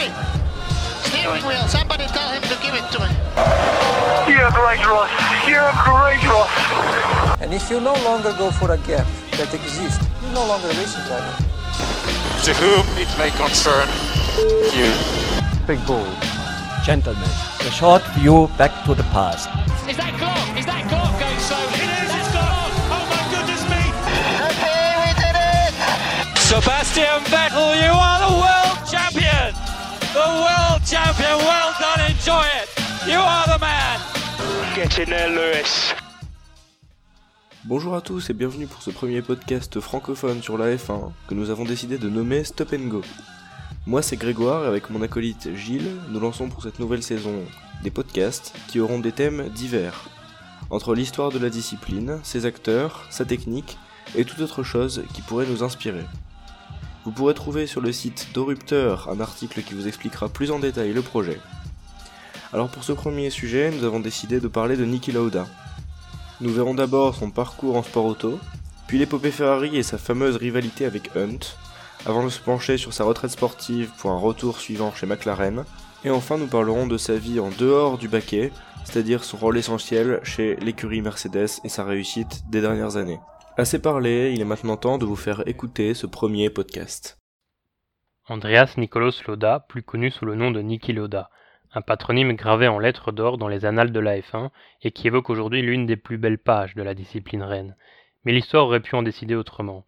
Hey! Steering wheel, somebody tell him to give it to me. You're great, Ross. You're great, Ross. And if you no longer go for a gap that exists, you're no longer a racing driver. To whom it may concern you. Big ball. Gentlemen, a short view back to the past. Is that Clark? Is that Clark going so? It is, it's Clark! Oh my goodness me! Okay, we did it! Sebastian Vettel, you are the world champion! The world champion, well done, enjoy it! You are the man! Get in there, Lewis. Bonjour à tous et bienvenue pour ce premier podcast francophone sur la F1 que nous avons décidé de nommer Stop and Go. Moi c'est Grégoire et avec mon acolyte Gilles, nous lançons pour cette nouvelle saison des podcasts qui auront des thèmes divers. Entre l'histoire de la discipline, ses acteurs, sa technique et toute autre chose qui pourrait nous inspirer. Vous pourrez trouver sur le site d'Orupteur un article qui vous expliquera plus en détail le projet. Alors pour ce premier sujet, nous avons décidé de parler de Niki Lauda. Nous verrons d'abord son parcours en sport auto, puis l'épopée Ferrari et sa fameuse rivalité avec Hunt, avant de se pencher sur sa retraite sportive pour un retour suivant chez McLaren, et enfin nous parlerons de sa vie en dehors du baquet, c'est-à-dire son rôle essentiel chez l'écurie Mercedes et sa réussite des dernières années. Assez parlé, il est maintenant temps de vous faire écouter ce premier podcast. Andreas Nikolaus Lauda, plus connu sous le nom de Niki Lauda, un patronyme gravé en lettres d'or dans les annales de la F1 et qui évoque aujourd'hui l'une des plus belles pages de la discipline reine. Mais l'histoire aurait pu en décider autrement.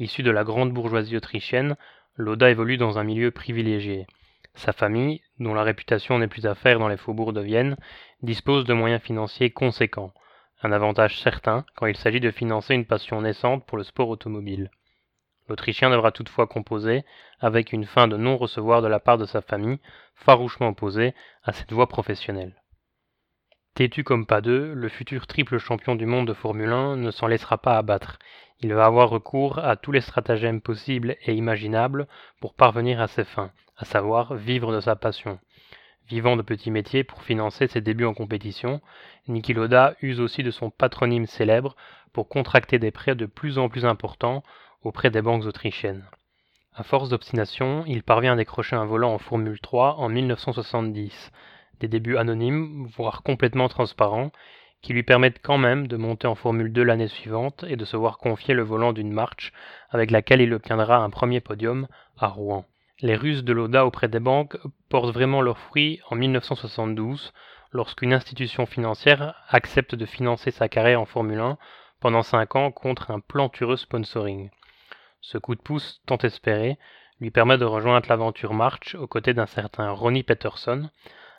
Issu de la grande bourgeoisie autrichienne, Lauda évolue dans un milieu privilégié. Sa famille, dont la réputation n'est plus à faire dans les faubourgs de Vienne, dispose de moyens financiers conséquents, un avantage certain quand il s'agit de financer une passion naissante pour le sport automobile. L'Autrichien devra toutefois composer avec une fin de non-recevoir de la part de sa famille, farouchement opposée à cette voie professionnelle. Têtu comme pas deux, le futur triple champion du monde de Formule 1 ne s'en laissera pas abattre. Il va avoir recours à tous les stratagèmes possibles et imaginables pour parvenir à ses fins, à savoir vivre de sa passion. Vivant de petits métiers pour financer ses débuts en compétition, Niki Lauda use aussi de son patronyme célèbre pour contracter des prêts de plus en plus importants auprès des banques autrichiennes. À force d'obstination, il parvient à décrocher un volant en Formule 3 en 1970, des débuts anonymes, voire complètement transparents, qui lui permettent quand même de monter en Formule 2 l'année suivante et de se voir confier le volant d'une marche avec laquelle il obtiendra un premier podium à Rouen. Les ruses de l'ODA auprès des banques portent vraiment leurs fruits en 1972, lorsqu'une institution financière accepte de financer sa carrière en Formule 1 pendant 5 ans contre un plantureux sponsoring. Ce coup de pouce tant espéré lui permet de rejoindre l'aventure March aux côtés d'un certain Ronnie Peterson,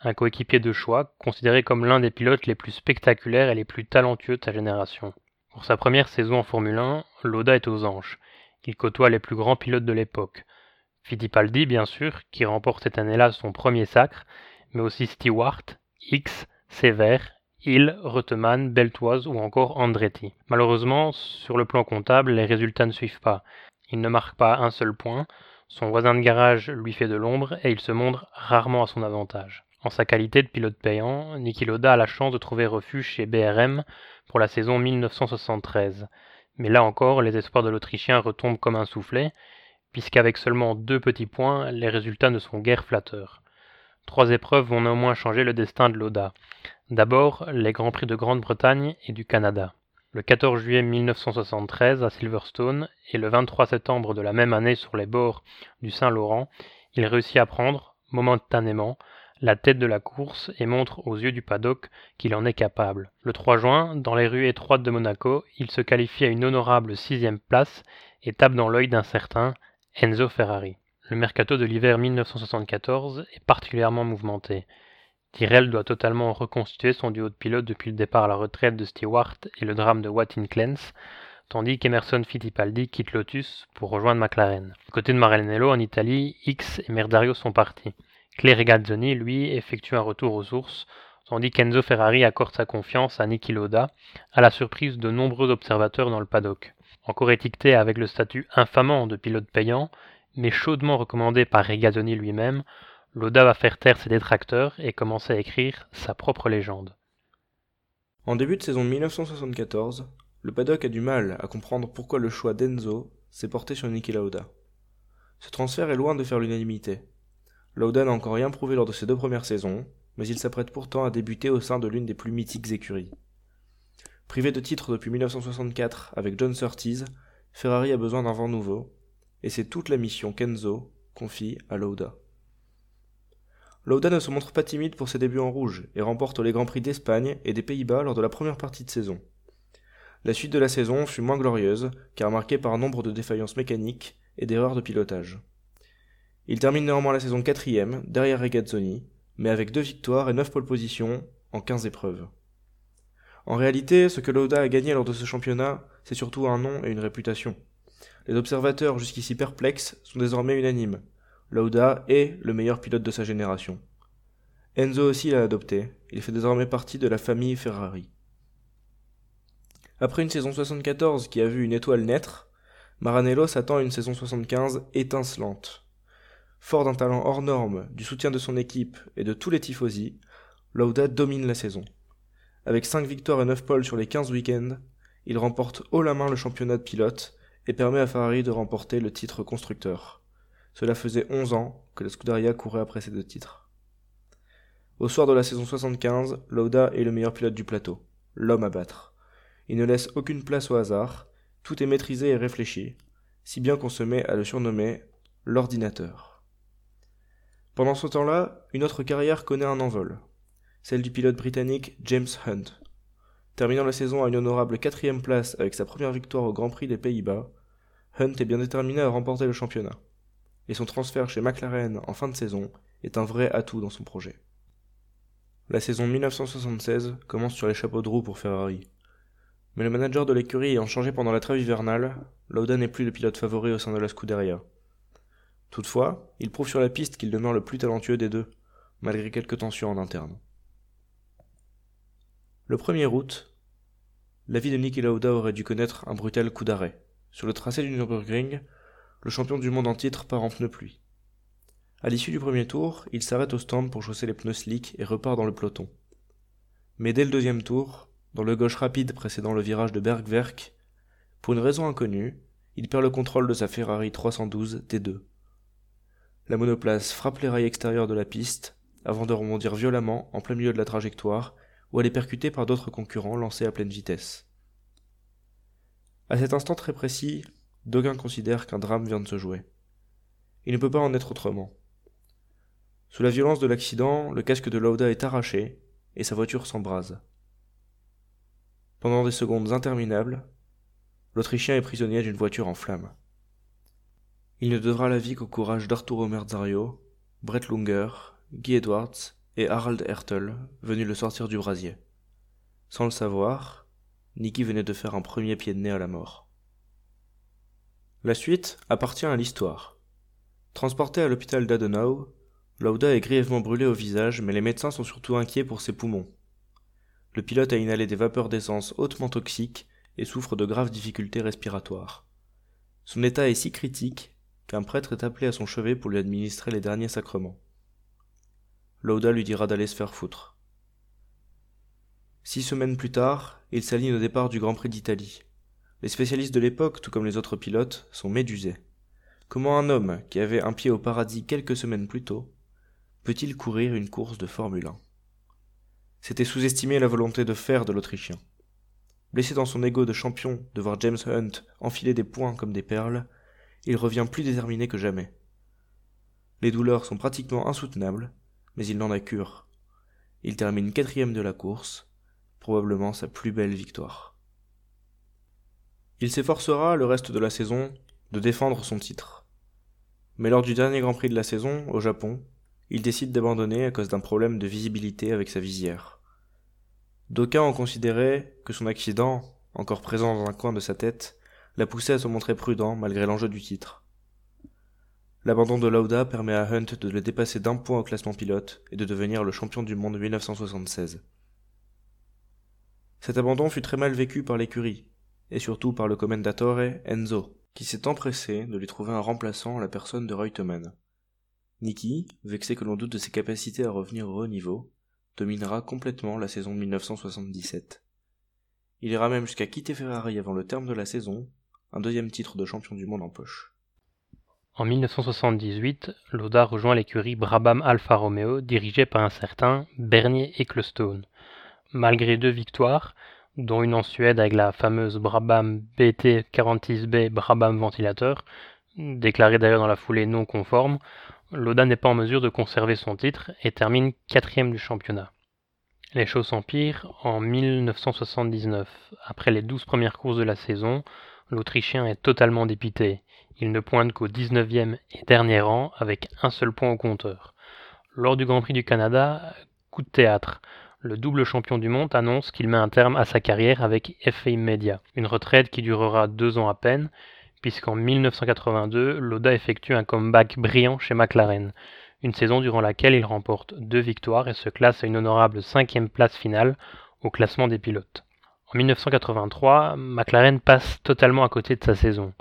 un coéquipier de choix considéré comme l'un des pilotes les plus spectaculaires et les plus talentueux de sa génération. Pour sa première saison en Formule 1, Lauda est aux anges. Il côtoie les plus grands pilotes de l'époque. Fittipaldi, bien sûr, qui remporte cette année-là son premier sacre, mais aussi Stewart, X, Sever, Hill, Reutemann, Beltoise ou encore Andretti. Malheureusement, sur le plan comptable, les résultats ne suivent pas. Il ne marque pas un seul point, son voisin de garage lui fait de l'ombre et il se montre rarement à son avantage. En sa qualité de pilote payant, Niki Lauda a la chance de trouver refuge chez BRM pour la saison 1973. Mais là encore, les espoirs de l'Autrichien retombent comme un soufflet, puisqu'avec seulement deux petits points, les résultats ne sont guère flatteurs. Trois épreuves vont néanmoins changer le destin de Lauda. D'abord, les Grands Prix de Grande-Bretagne et du Canada. Le 14 juillet 1973 à Silverstone et le 23 septembre de la même année sur les bords du Saint-Laurent, il réussit à prendre, momentanément, la tête de la course et montre aux yeux du paddock qu'il en est capable. Le 3 juin, dans les rues étroites de Monaco, il se qualifie à une honorable sixième place et tape dans l'œil d'un certain Enzo Ferrari. Le mercato de l'hiver 1974 est particulièrement mouvementé. Tyrrell doit totalement reconstituer son duo de pilotes depuis le départ à la retraite de Stewart et le drame de Watkins Clance, tandis qu'Emerson Fittipaldi quitte Lotus pour rejoindre McLaren. Du côté de Maranello en Italie, X et Merdario sont partis. Claire Gazzoni, lui, effectue un retour aux sources, tandis qu'Enzo Ferrari accorde sa confiance à Niki Lauda, à la surprise de nombreux observateurs dans le paddock. Encore étiqueté avec le statut infamant de pilote payant, mais chaudement recommandé par Regazzoni lui-même, Lauda va faire taire ses détracteurs et commencer à écrire sa propre légende. En début de saison 1974, le paddock a du mal à comprendre pourquoi le choix d'Enzo s'est porté sur Niki Lauda. Ce transfert est loin de faire l'unanimité. Lauda n'a encore rien prouvé lors de ses deux premières saisons, mais il s'apprête pourtant à débuter au sein de l'une des plus mythiques écuries. Privé de titre depuis 1964 avec John Surtees, Ferrari a besoin d'un vent nouveau, et c'est toute la mission qu'Enzo confie à Lauda. Lauda ne se montre pas timide pour ses débuts en rouge et remporte les Grands Prix d'Espagne et des Pays-Bas lors de la première partie de saison. La suite de la saison fut moins glorieuse, car marquée par nombre de défaillances mécaniques et d'erreurs de pilotage. Il termine néanmoins la saison quatrième, derrière Regazzoni, mais avec deux victoires et neuf pole positions en 15 épreuves. En réalité, ce que Lauda a gagné lors de ce championnat, c'est surtout un nom et une réputation. Les observateurs jusqu'ici perplexes sont désormais unanimes. Lauda est le meilleur pilote de sa génération. Enzo aussi l'a adopté, il fait désormais partie de la famille Ferrari. Après une saison 74 qui a vu une étoile naître, Maranello s'attend une saison 75 étincelante. Fort d'un talent hors norme, du soutien de son équipe et de tous les tifosi, Lauda domine la saison. Avec 5 victoires et 9 pôles sur les 15 week-ends, il remporte haut la main le championnat de pilote et permet à Ferrari de remporter le titre constructeur. Cela faisait 11 ans que la Scuderia courait après ces deux titres. Au soir de la saison 75, Lauda est le meilleur pilote du plateau, l'homme à battre. Il ne laisse aucune place au hasard, tout est maîtrisé et réfléchi, si bien qu'on se met à le surnommer l'ordinateur. Pendant ce temps-là, une autre carrière connaît un envol celle du pilote britannique James Hunt. Terminant la saison à une honorable quatrième place avec sa première victoire au Grand Prix des Pays-Bas, Hunt est bien déterminé à remporter le championnat. Et son transfert chez McLaren en fin de saison est un vrai atout dans son projet. La saison 1976 commence sur les chapeaux de roue pour Ferrari. Mais le manager de l'écurie ayant changé pendant la trêve hivernale, Lauda n'est plus le pilote favori au sein de la Scuderia. Toutefois, il prouve sur la piste qu'il demeure le plus talentueux des deux, malgré quelques tensions en interne. Le 1er août, la vie de Niki Lauda aurait dû connaître un brutal coup d'arrêt. Sur le tracé du Nürburgring, le champion du monde en titre part en pneu pluie. À l'issue du premier tour, il s'arrête au stand pour chausser les pneus slick et repart dans le peloton. Mais dès le deuxième tour, dans le gauche rapide précédant le virage de Bergwerk, pour une raison inconnue, il perd le contrôle de sa Ferrari 312 T2. La monoplace frappe les rails extérieurs de la piste avant de rebondir violemment en plein milieu de la trajectoire ou elle est percutée par d'autres concurrents lancés à pleine vitesse. À cet instant très précis, d'aucuns considèrent qu'un drame vient de se jouer. Il ne peut pas en être autrement. Sous la violence de l'accident, le casque de Lauda est arraché et sa voiture s'embrase. Pendant des secondes interminables, l'Autrichien est prisonnier d'une voiture en flammes. Il ne devra la vie qu'au courage d'Arturo Merzario, Brett Lunger, Guy Edwards et Harald Hertel, venu le sortir du brasier. Sans le savoir, Nicky venait de faire un premier pied de nez à la mort. La suite appartient à l'histoire. Transporté à l'hôpital d'Adenau, Lauda est grièvement brûlé au visage, mais les médecins sont surtout inquiets pour ses poumons. Le pilote a inhalé des vapeurs d'essence hautement toxiques et souffre de graves difficultés respiratoires. Son état est si critique qu'un prêtre est appelé à son chevet pour lui administrer les derniers sacrements. Lauda lui dira d'aller se faire foutre. Six semaines plus tard, il s'aligne au départ du Grand Prix d'Italie. Les spécialistes de l'époque, tout comme les autres pilotes, sont médusés. Comment un homme, qui avait un pied au paradis quelques semaines plus tôt, peut-il courir une course de Formule 1 C'était sous-estimer la volonté de faire de l'Autrichien. Blessé dans son ego de champion de voir James Hunt enfiler des points comme des perles, il revient plus déterminé que jamais. Les douleurs sont pratiquement insoutenables, mais il n'en a cure. Il termine quatrième de la course, probablement sa plus belle victoire. Il s'efforcera le reste de la saison de défendre son titre. Mais lors du dernier Grand Prix de la saison, au Japon, il décide d'abandonner à cause d'un problème de visibilité avec sa visière. D'aucuns ont considéré que son accident, encore présent dans un coin de sa tête, l'a poussé à se montrer prudent malgré l'enjeu du titre. L'abandon de Lauda permet à Hunt de le dépasser d'un point au classement pilote et de devenir le champion du monde 1976. Cet abandon fut très mal vécu par l'écurie, et surtout par le commendatore Enzo, qui s'est empressé de lui trouver un remplaçant à la personne de Reutemann. Nicky, vexé que l'on doute de ses capacités à revenir au haut niveau, dominera complètement la saison 1977. Il ira même jusqu'à quitter Ferrari avant le terme de la saison, un deuxième titre de champion du monde en poche. En 1978, Lauda rejoint l'écurie Brabham Alfa Romeo dirigée par un certain Bernier Ecclestone. Malgré deux victoires, dont une en Suède avec la fameuse Brabham BT46B Brabham Ventilateur, déclarée d'ailleurs dans la foulée non conforme, Lauda n'est pas en mesure de conserver son titre et termine quatrième du championnat. Les choses s'empirent en 1979. Après les douze premières courses de la saison, l'Autrichien est totalement dépité. Il ne pointe qu'au 19e et dernier rang avec un seul point au compteur. Lors du Grand Prix du Canada, coup de théâtre. Le double champion du monde annonce qu'il met un terme à sa carrière avec effet immédiat. Une retraite qui durera deux ans à peine, puisqu'en 1982, Loda effectue un comeback brillant chez McLaren. Une saison durant laquelle il remporte deux victoires et se classe à une honorable cinquième place finale au classement des pilotes. En 1983, McLaren passe totalement à côté de sa saison.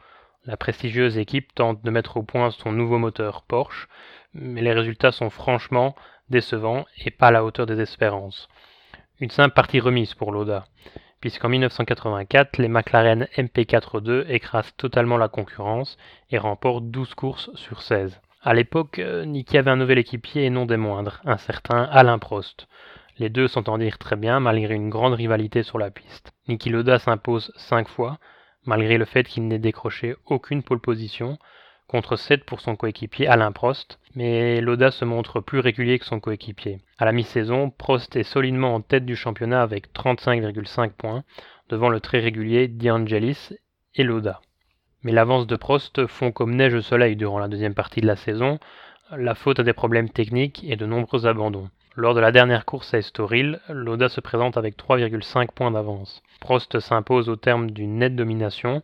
La prestigieuse équipe tente de mettre au point son nouveau moteur Porsche, mais les résultats sont franchement décevants et pas à la hauteur des espérances. Une simple partie remise pour Loda, puisqu'en 1984, les McLaren MP4-2 écrasent totalement la concurrence et remportent 12 courses sur 16. À l'époque, euh, Niki avait un nouvel équipier et non des moindres, un certain Alain Prost. Les deux s'entendirent très bien malgré une grande rivalité sur la piste. Niki Loda s'impose 5 fois, malgré le fait qu'il n'ait décroché aucune pole position, contre 7 pour son coéquipier Alain Prost, mais Loda se montre plus régulier que son coéquipier. À la mi-saison, Prost est solidement en tête du championnat avec 35,5 points, devant le très régulier D'Angelis et Loda. Mais l'avance de Prost fond comme neige au soleil durant la deuxième partie de la saison, la faute à des problèmes techniques et de nombreux abandons. Lors de la dernière course à Estoril, Loda se présente avec 3,5 points d'avance. Prost s'impose au terme d'une nette domination,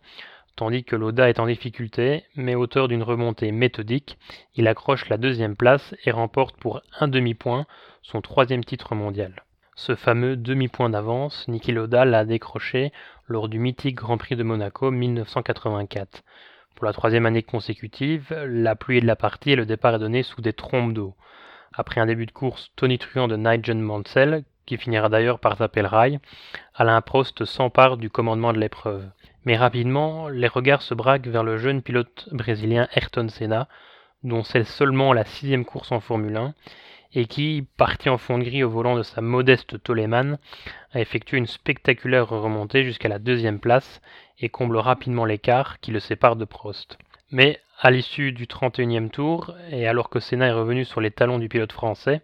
tandis que Loda est en difficulté, mais auteur d'une remontée méthodique, il accroche la deuxième place et remporte pour un demi-point son troisième titre mondial. Ce fameux demi-point d'avance, Niki Loda l'a décroché lors du mythique Grand Prix de Monaco 1984. Pour la troisième année consécutive, la pluie est de la partie et le départ est donné sous des trompes d'eau. Après un début de course tonitruant de Nigel Mansell, qui finira d'ailleurs par taper le rail, Alain Prost s'empare du commandement de l'épreuve. Mais rapidement, les regards se braquent vers le jeune pilote brésilien Ayrton Senna, dont c'est seulement la sixième course en Formule 1, et qui, parti en fond de gris au volant de sa modeste Toleman, a effectué une spectaculaire remontée jusqu'à la deuxième place et comble rapidement l'écart qui le sépare de Prost. Mais à l'issue du 31e tour, et alors que Senna est revenu sur les talons du pilote français,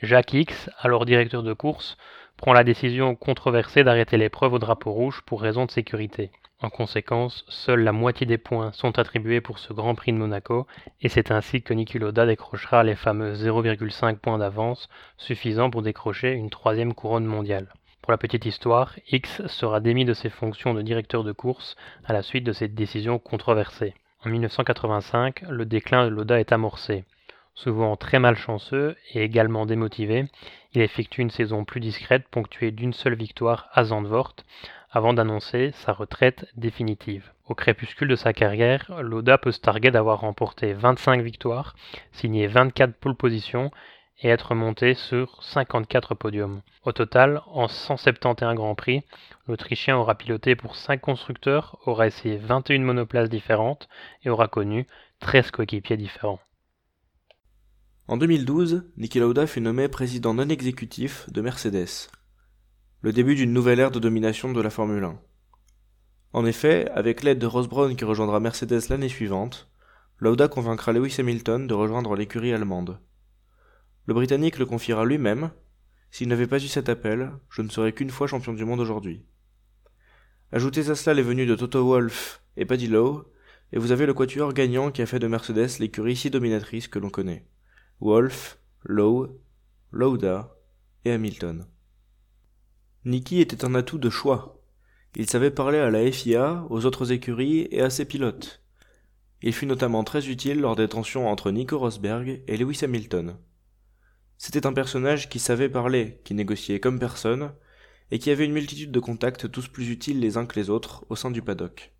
Jacques X, alors directeur de course, prend la décision controversée d'arrêter l'épreuve au drapeau rouge pour raison de sécurité. En conséquence, seule la moitié des points sont attribués pour ce Grand Prix de Monaco, et c'est ainsi que Niki Loda décrochera les fameux 0,5 points d'avance, suffisant pour décrocher une troisième couronne mondiale. Pour la petite histoire, X sera démis de ses fonctions de directeur de course à la suite de cette décision controversée. En 1985, le déclin de Loda est amorcé. Souvent très malchanceux et également démotivé, il effectue une saison plus discrète ponctuée d'une seule victoire à Zandvoort avant d'annoncer sa retraite définitive. Au crépuscule de sa carrière, Loda peut se targuer d'avoir remporté 25 victoires, signé 24 pole positions et être monté sur 54 podiums. Au total, en 171 Grands Prix, l'Autrichien aura piloté pour 5 constructeurs, aura essayé 21 monoplaces différentes et aura connu 13 coéquipiers différents. En 2012, Niki Lauda fut nommé président non exécutif de Mercedes. Le début d'une nouvelle ère de domination de la Formule 1. En effet, avec l'aide de Ross qui rejoindra Mercedes l'année suivante, Lauda convaincra Lewis Hamilton de rejoindre l'écurie allemande. Le Britannique le confiera lui-même S'il n'avait pas eu cet appel, je ne serais qu'une fois champion du monde aujourd'hui. Ajoutez à cela les venues de Toto Wolff et Paddy Lowe, et vous avez le quatuor gagnant qui a fait de Mercedes l'écurie si dominatrice que l'on connaît. Wolff, Lowe, Lauda et Hamilton. Nicky était un atout de choix. Il savait parler à la FIA, aux autres écuries et à ses pilotes. Il fut notamment très utile lors des tensions entre Nico Rosberg et Lewis Hamilton. C'était un personnage qui savait parler, qui négociait comme personne, et qui avait une multitude de contacts tous plus utiles les uns que les autres au sein du paddock.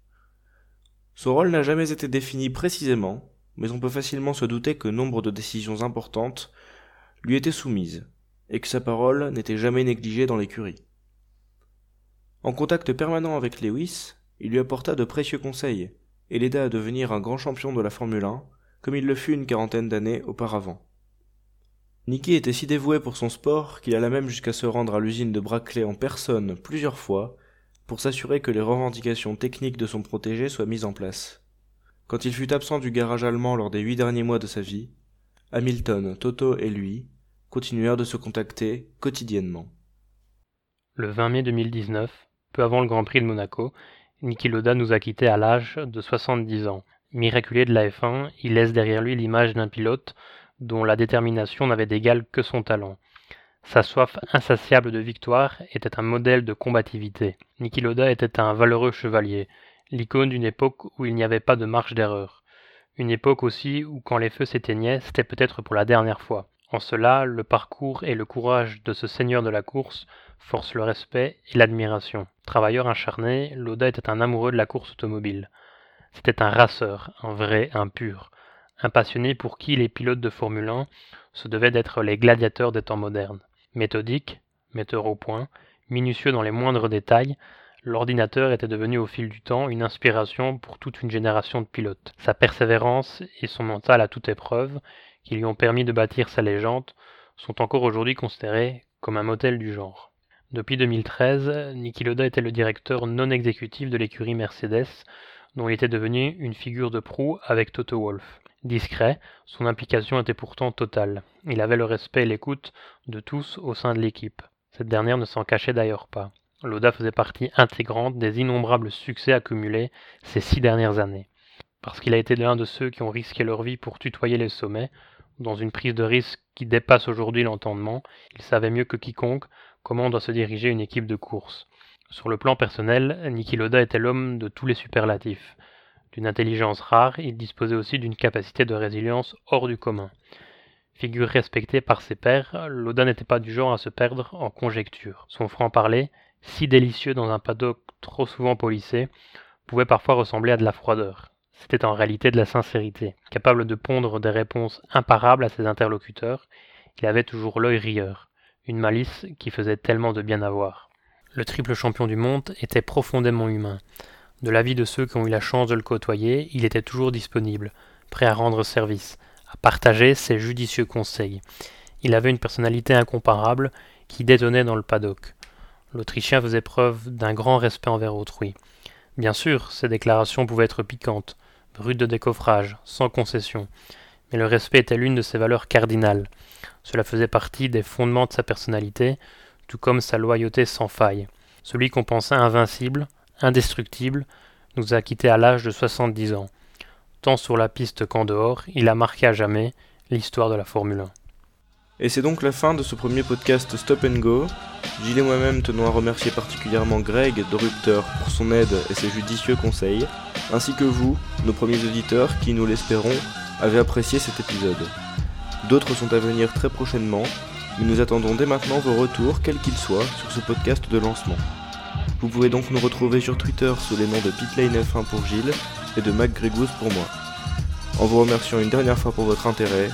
Son rôle n'a jamais été défini précisément, mais on peut facilement se douter que nombre de décisions importantes lui étaient soumises, et que sa parole n'était jamais négligée dans l'écurie. En contact permanent avec Lewis, il lui apporta de précieux conseils, et l'aida à devenir un grand champion de la Formule 1, comme il le fut une quarantaine d'années auparavant. Nicky était si dévoué pour son sport qu'il alla même jusqu'à se rendre à l'usine de Brackley en personne plusieurs fois pour s'assurer que les revendications techniques de son protégé soient mises en place. Quand il fut absent du garage allemand lors des huit derniers mois de sa vie, Hamilton, Toto et lui continuèrent de se contacter quotidiennement. Le 20 mai 2019, peu avant le Grand Prix de Monaco, Niki Loda nous a quittés à l'âge de 70 ans. Miraculé de la F1, il laisse derrière lui l'image d'un pilote dont la détermination n'avait d'égal que son talent. Sa soif insatiable de victoire était un modèle de combativité. Niki Loda était un valeureux chevalier, l'icône d'une époque où il n'y avait pas de marge d'erreur. Une époque aussi où quand les feux s'éteignaient, c'était peut-être pour la dernière fois. En cela, le parcours et le courage de ce seigneur de la course forcent le respect et l'admiration. Travailleur acharné, Loda était un amoureux de la course automobile. C'était un raceur, un vrai, un pur un passionné pour qui les pilotes de Formule 1 se devaient d'être les gladiateurs des temps modernes. Méthodique, metteur au point, minutieux dans les moindres détails, l'ordinateur était devenu au fil du temps une inspiration pour toute une génération de pilotes. Sa persévérance et son mental à toute épreuve, qui lui ont permis de bâtir sa légende, sont encore aujourd'hui considérés comme un modèle du genre. Depuis 2013, Niki Loda était le directeur non exécutif de l'écurie Mercedes, dont il était devenu une figure de proue avec Toto Wolff. Discret, son implication était pourtant totale. Il avait le respect et l'écoute de tous au sein de l'équipe. Cette dernière ne s'en cachait d'ailleurs pas. Loda faisait partie intégrante des innombrables succès accumulés ces six dernières années. Parce qu'il a été l'un de ceux qui ont risqué leur vie pour tutoyer les sommets, dans une prise de risque qui dépasse aujourd'hui l'entendement, il savait mieux que quiconque comment doit se diriger une équipe de course. Sur le plan personnel, Niki Loda était l'homme de tous les superlatifs. D'une intelligence rare, il disposait aussi d'une capacité de résilience hors du commun. Figure respectée par ses pairs, Loda n'était pas du genre à se perdre en conjectures. Son franc-parler, si délicieux dans un paddock trop souvent polissé, pouvait parfois ressembler à de la froideur. C'était en réalité de la sincérité. Capable de pondre des réponses imparables à ses interlocuteurs, il avait toujours l'œil rieur, une malice qui faisait tellement de bien avoir. Le triple champion du monde était profondément humain. De l'avis de ceux qui ont eu la chance de le côtoyer, il était toujours disponible, prêt à rendre service, à partager ses judicieux conseils. Il avait une personnalité incomparable qui détonnait dans le paddock. L'Autrichien faisait preuve d'un grand respect envers autrui. Bien sûr, ses déclarations pouvaient être piquantes, brutes de décoffrage, sans concession, mais le respect était l'une de ses valeurs cardinales. Cela faisait partie des fondements de sa personnalité, tout comme sa loyauté sans faille. Celui qu'on pensait invincible, indestructible, nous a quittés à l'âge de 70 ans. Tant sur la piste qu'en dehors, il a marqué à jamais l'histoire de la Formule 1. Et c'est donc la fin de ce premier podcast Stop and Go. Gilles et moi-même tenons à remercier particulièrement Greg de Rupteur pour son aide et ses judicieux conseils, ainsi que vous, nos premiers auditeurs, qui, nous l'espérons, avez apprécié cet épisode. D'autres sont à venir très prochainement, mais nous attendons dès maintenant vos retours, quels qu'ils soient, sur ce podcast de lancement. Vous pouvez donc nous retrouver sur Twitter sous les noms de Pitlane F1 pour Gilles et de MacGregoose pour moi. En vous remerciant une dernière fois pour votre intérêt.